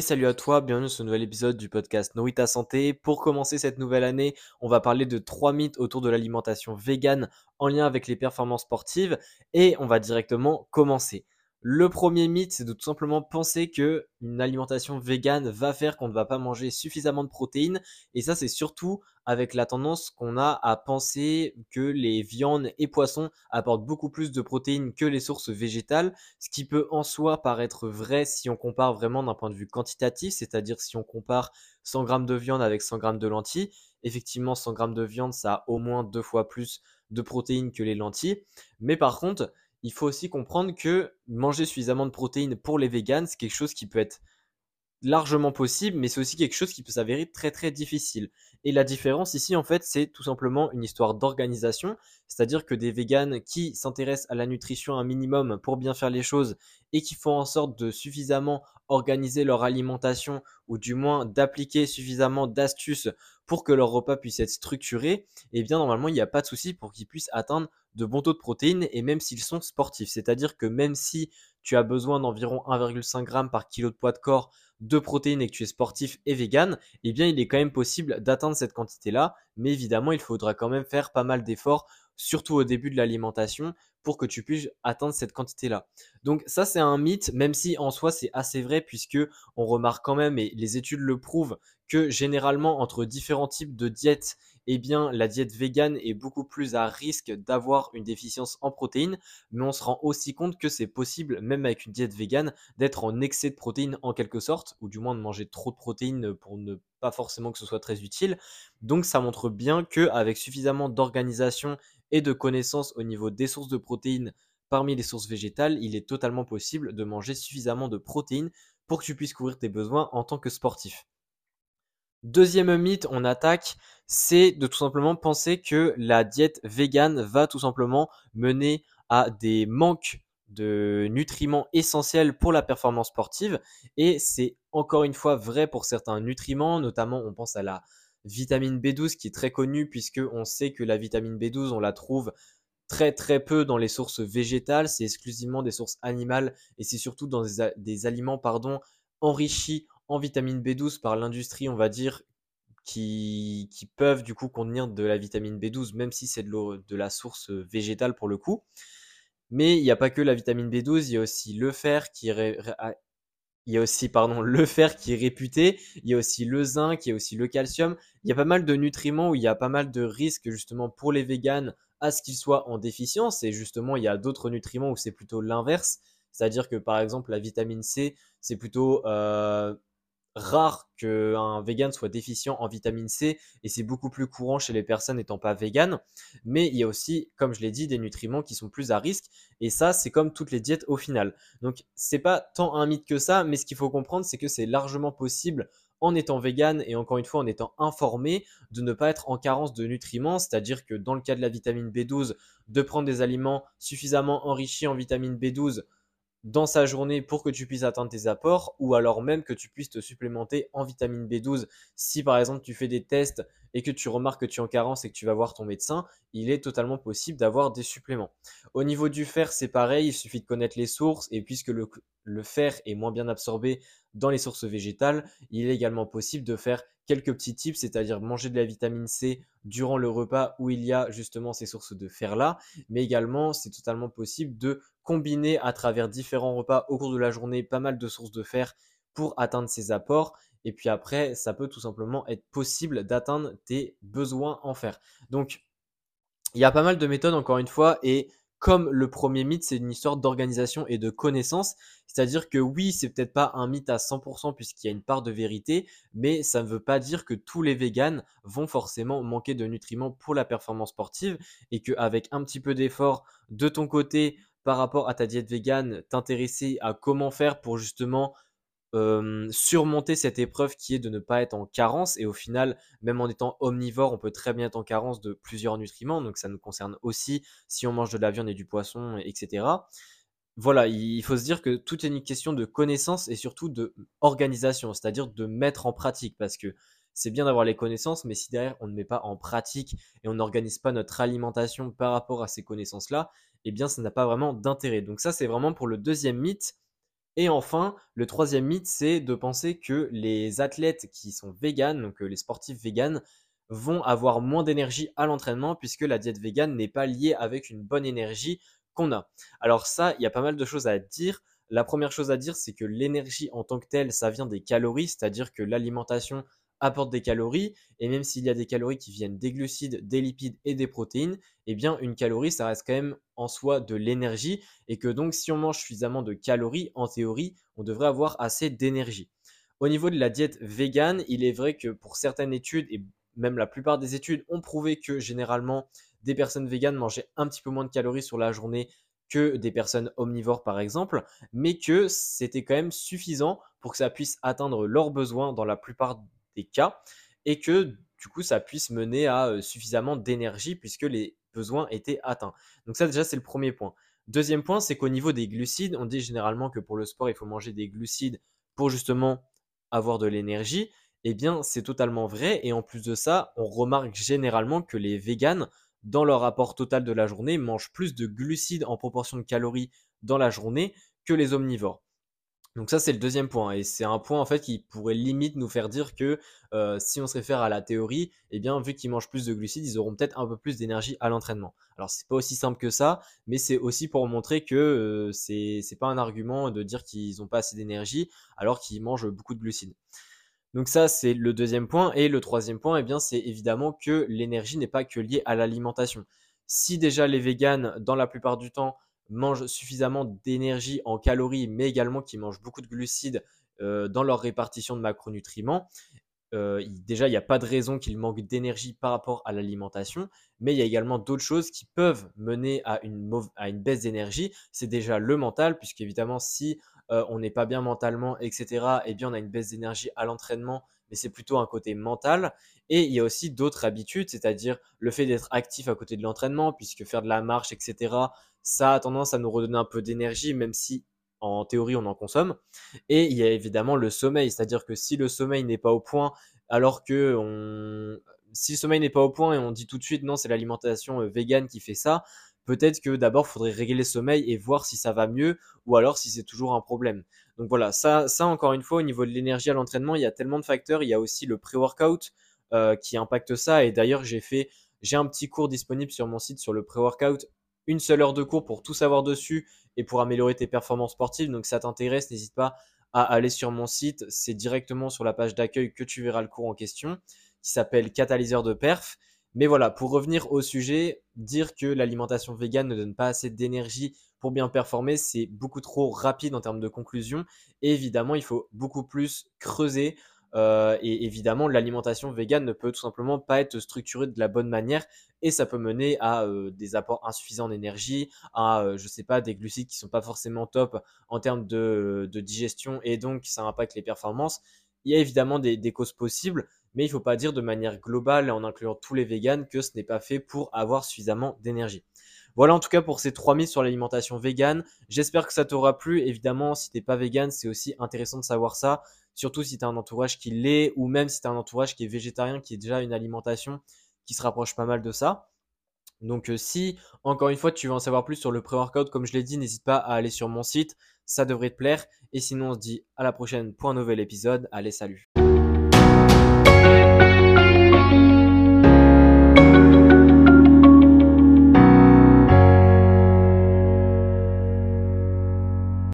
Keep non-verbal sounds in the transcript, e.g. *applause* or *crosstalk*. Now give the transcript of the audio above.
Salut à toi, bienvenue sur ce nouvel épisode du podcast Nourrit ta santé. Pour commencer cette nouvelle année, on va parler de trois mythes autour de l'alimentation végane en lien avec les performances sportives et on va directement commencer. Le premier mythe, c'est de tout simplement penser que une alimentation végane va faire qu'on ne va pas manger suffisamment de protéines. Et ça, c'est surtout avec la tendance qu'on a à penser que les viandes et poissons apportent beaucoup plus de protéines que les sources végétales, ce qui peut en soi paraître vrai si on compare vraiment d'un point de vue quantitatif, c'est-à-dire si on compare 100 grammes de viande avec 100 grammes de lentilles. Effectivement, 100 grammes de viande, ça a au moins deux fois plus de protéines que les lentilles. Mais par contre, il faut aussi comprendre que manger suffisamment de protéines pour les véganes, c'est quelque chose qui peut être largement possible, mais c'est aussi quelque chose qui peut s'avérer très très difficile. Et la différence ici, en fait, c'est tout simplement une histoire d'organisation, c'est-à-dire que des véganes qui s'intéressent à la nutrition un minimum pour bien faire les choses et qui font en sorte de suffisamment organiser leur alimentation ou du moins d'appliquer suffisamment d'astuces pour que leur repas puisse être structuré, eh bien normalement il n'y a pas de souci pour qu'ils puissent atteindre de bons taux de protéines et même s'ils sont sportifs. C'est-à-dire que même si tu as besoin d'environ 1,5 g par kilo de poids de corps de protéines et que tu es sportif et vegan, eh bien il est quand même possible d'atteindre cette quantité-là. Mais évidemment, il faudra quand même faire pas mal d'efforts, surtout au début de l'alimentation, pour que tu puisses atteindre cette quantité-là. Donc ça c'est un mythe, même si en soi c'est assez vrai puisque on remarque quand même et les études le prouvent que généralement entre différents types de diètes eh bien, la diète végane est beaucoup plus à risque d'avoir une déficience en protéines, mais on se rend aussi compte que c'est possible, même avec une diète végane, d'être en excès de protéines en quelque sorte, ou du moins de manger trop de protéines pour ne pas forcément que ce soit très utile. Donc ça montre bien qu'avec suffisamment d'organisation et de connaissances au niveau des sources de protéines parmi les sources végétales, il est totalement possible de manger suffisamment de protéines pour que tu puisses couvrir tes besoins en tant que sportif. Deuxième mythe, on attaque, c'est de tout simplement penser que la diète végane va tout simplement mener à des manques de nutriments essentiels pour la performance sportive. Et c'est encore une fois vrai pour certains nutriments, notamment on pense à la vitamine B12 qui est très connue puisque on sait que la vitamine B12 on la trouve très très peu dans les sources végétales, c'est exclusivement des sources animales et c'est surtout dans des, aliments pardon enrichis en vitamine B12 par l'industrie, on va dire, qui, qui, peuvent du coup contenir de la vitamine B12, même si c'est de, la source végétale pour le coup. Mais il n'y a pas que la vitamine B12, il y a aussi le fer qui est, ah, il y a aussi pardon, *laughs* le fer qui est réputé, il y a aussi le zinc, il y a aussi le calcium. Il y a pas mal de nutriments où il y a pas mal de risques justement pour les véganes à ce qu'ils soient en déficience. Et justement, il y a d'autres nutriments où c'est plutôt l'inverse. C'est-à-dire que par exemple, la vitamine C, c'est plutôt euh, rare qu'un vegan soit déficient en vitamine C et c'est beaucoup plus courant chez les personnes n'étant pas véganes. Mais il y a aussi, comme je l'ai dit, des nutriments qui sont plus à risque et ça, c'est comme toutes les diètes au final. Donc, c'est pas tant un mythe que ça, mais ce qu'il faut comprendre, c'est que c'est largement possible en étant vegan et encore une fois en étant informé de ne pas être en carence de nutriments, c'est-à-dire que dans le cas de la vitamine B12, de prendre des aliments suffisamment enrichis en vitamine B12 dans sa journée pour que tu puisses atteindre tes apports ou alors même que tu puisses te supplémenter en vitamine B12 si par exemple tu fais des tests et que tu remarques que tu es en carence et que tu vas voir ton médecin, il est totalement possible d'avoir des suppléments. Au niveau du fer, c'est pareil, il suffit de connaître les sources et puisque le, le fer est moins bien absorbé dans les sources végétales, il est également possible de faire quelques petits tips, c'est-à-dire manger de la vitamine C durant le repas où il y a justement ces sources de fer-là, mais également c'est totalement possible de combiner à travers différents repas au cours de la journée pas mal de sources de fer pour atteindre ces apports. Et puis après, ça peut tout simplement être possible d'atteindre tes besoins en fer. Donc, il y a pas mal de méthodes encore une fois et comme le premier mythe, c'est une histoire d'organisation et de connaissance. C'est-à-dire que oui, c'est peut-être pas un mythe à 100% puisqu'il y a une part de vérité, mais ça ne veut pas dire que tous les véganes vont forcément manquer de nutriments pour la performance sportive et qu'avec un petit peu d'effort de ton côté par rapport à ta diète végane, t'intéresser à comment faire pour justement surmonter cette épreuve qui est de ne pas être en carence. Et au final, même en étant omnivore, on peut très bien être en carence de plusieurs nutriments. Donc ça nous concerne aussi si on mange de la viande et du poisson, etc. Voilà, il faut se dire que tout est une question de connaissance et surtout de organisation, c'est-à-dire de mettre en pratique. Parce que c'est bien d'avoir les connaissances, mais si derrière on ne met pas en pratique et on n'organise pas notre alimentation par rapport à ces connaissances-là, eh bien ça n'a pas vraiment d'intérêt. Donc ça, c'est vraiment pour le deuxième mythe Et enfin, le troisième mythe, c'est de penser que les athlètes qui sont véganes, donc les sportifs véganes, vont avoir moins d'énergie à l'entraînement puisque la diète végane n'est pas liée avec une bonne énergie qu'on a. Alors ça, il y a pas mal de choses à dire. La première chose à dire, c'est que l'énergie en tant que telle, ça vient des calories, c'est-à-dire que l'alimentation apporte des calories, et même s'il y a des calories qui viennent des glucides, des lipides et des protéines, eh bien une calorie, ça reste quand même en soi de l'énergie, et que donc si on mange suffisamment de calories, en théorie, on devrait avoir assez d'énergie. Au niveau de la diète végane, il est vrai que pour certaines études, et même la plupart des études ont prouvé que généralement des personnes véganes mangeaient un petit peu moins de calories sur la journée que des personnes omnivores par exemple, mais que c'était quand même suffisant pour que ça puisse atteindre leurs besoins dans la plupart cas et que du coup ça puisse mener à euh, suffisamment d'énergie puisque les besoins étaient atteints. Donc ça déjà c'est le premier point. Deuxième point, c'est qu'au niveau des glucides, on dit généralement que pour le sport il faut manger des glucides pour justement avoir de l'énergie eh bien c'est totalement vrai. Et en plus de ça, on remarque généralement que les véganes, dans leur apport total de la journée, mangent plus de glucides en proportion de calories dans la journée que les omnivores. Donc ça c'est le deuxième point et c'est un point en fait qui pourrait limite nous faire dire que euh, si on se réfère à la théorie, eh vu qu'ils mangent plus de glucides, ils auront peut-être un peu plus d'énergie à l'entraînement. Alors c'est pas aussi simple que ça, mais c'est aussi pour montrer que euh, c'est pas un argument de dire qu'ils n'ont pas assez d'énergie alors qu'ils mangent beaucoup de glucides. Donc ça, c'est le deuxième point. Et le troisième point, eh bien, c'est évidemment que l'énergie n'est pas que liée à l'alimentation. Si déjà les véganes, dans la plupart du temps, mangent suffisamment d'énergie en calories, mais également qu'ils mangent beaucoup de glucides euh, dans leur répartition de macronutriments, euh, déjà, il n'y a pas de raison qu'ils manquent d'énergie par rapport à l'alimentation, mais il y a également d'autres choses qui peuvent mener à une, à une baisse d'énergie. C'est déjà le mental, puisqu'évidemment, si euh, on n'est pas bien mentalement, etc., eh bien, on a une baisse d'énergie à l'entraînement, mais c'est plutôt un côté mental. Et il y a aussi d'autres habitudes, c'est-à-dire le fait d'être actif à côté de l'entraînement, puisque faire de la marche, etc., ça a tendance à nous redonner un peu d'énergie, même si en théorie on en consomme. Et il y a évidemment le sommeil, c'est-à-dire que si le sommeil n'est pas au point, alors que si le sommeil n'est pas au point et on dit tout de suite non, c'est l'alimentation euh, végane qui fait ça, peut-être que d'abord, il faudrait régler le sommeil et voir si ça va mieux ou alors si c'est toujours un problème. Donc voilà, ça, encore une fois, au niveau de l'énergie à l'entraînement, il y a tellement de facteurs. Il y a aussi le pré-workout euh, qui impacte ça. Et d'ailleurs, j'ai fait, j'ai un petit cours disponible sur mon site sur le pré-workout. Une seule heure de cours pour tout savoir dessus et pour améliorer tes performances sportives. Donc, si ça t'intéresse, n'hésite pas à aller sur mon site. C'est directement sur la page d'accueil que tu verras le cours en question qui s'appelle Catalyseur de perf. Mais voilà, pour revenir au sujet, dire que l'alimentation végane ne donne pas assez d'énergie pour bien performer, c'est beaucoup trop rapide en termes de conclusion. Et évidemment, il faut beaucoup plus creuser. Euh, et évidemment, l'alimentation végane ne peut tout simplement pas être structurée de la bonne manière et ça peut mener à euh, des apports insuffisants d'énergie, à, euh, je sais pas, des glucides qui sont pas forcément top en termes de, digestion et donc ça impacte les performances. Il y a évidemment des causes possibles, mais il ne faut pas dire de manière globale, en incluant tous les véganes, que ce n'est pas fait pour avoir suffisamment d'énergie. Voilà en tout cas pour ces trois mythes sur l'alimentation végane. J'espère que ça t'aura plu. Évidemment, si t'es pas végane, c'est aussi intéressant de savoir ça. Surtout si tu as un entourage qui l'est, ou même si tu as un entourage qui est végétarien, qui est déjà une alimentation qui se rapproche pas mal de ça. Donc euh, si, encore une fois, tu veux en savoir plus sur le pré-workout, comme je l'ai dit, n'hésite pas à aller sur mon site, ça devrait te plaire. Et sinon, on se dit à la prochaine pour un nouvel épisode. Allez, salut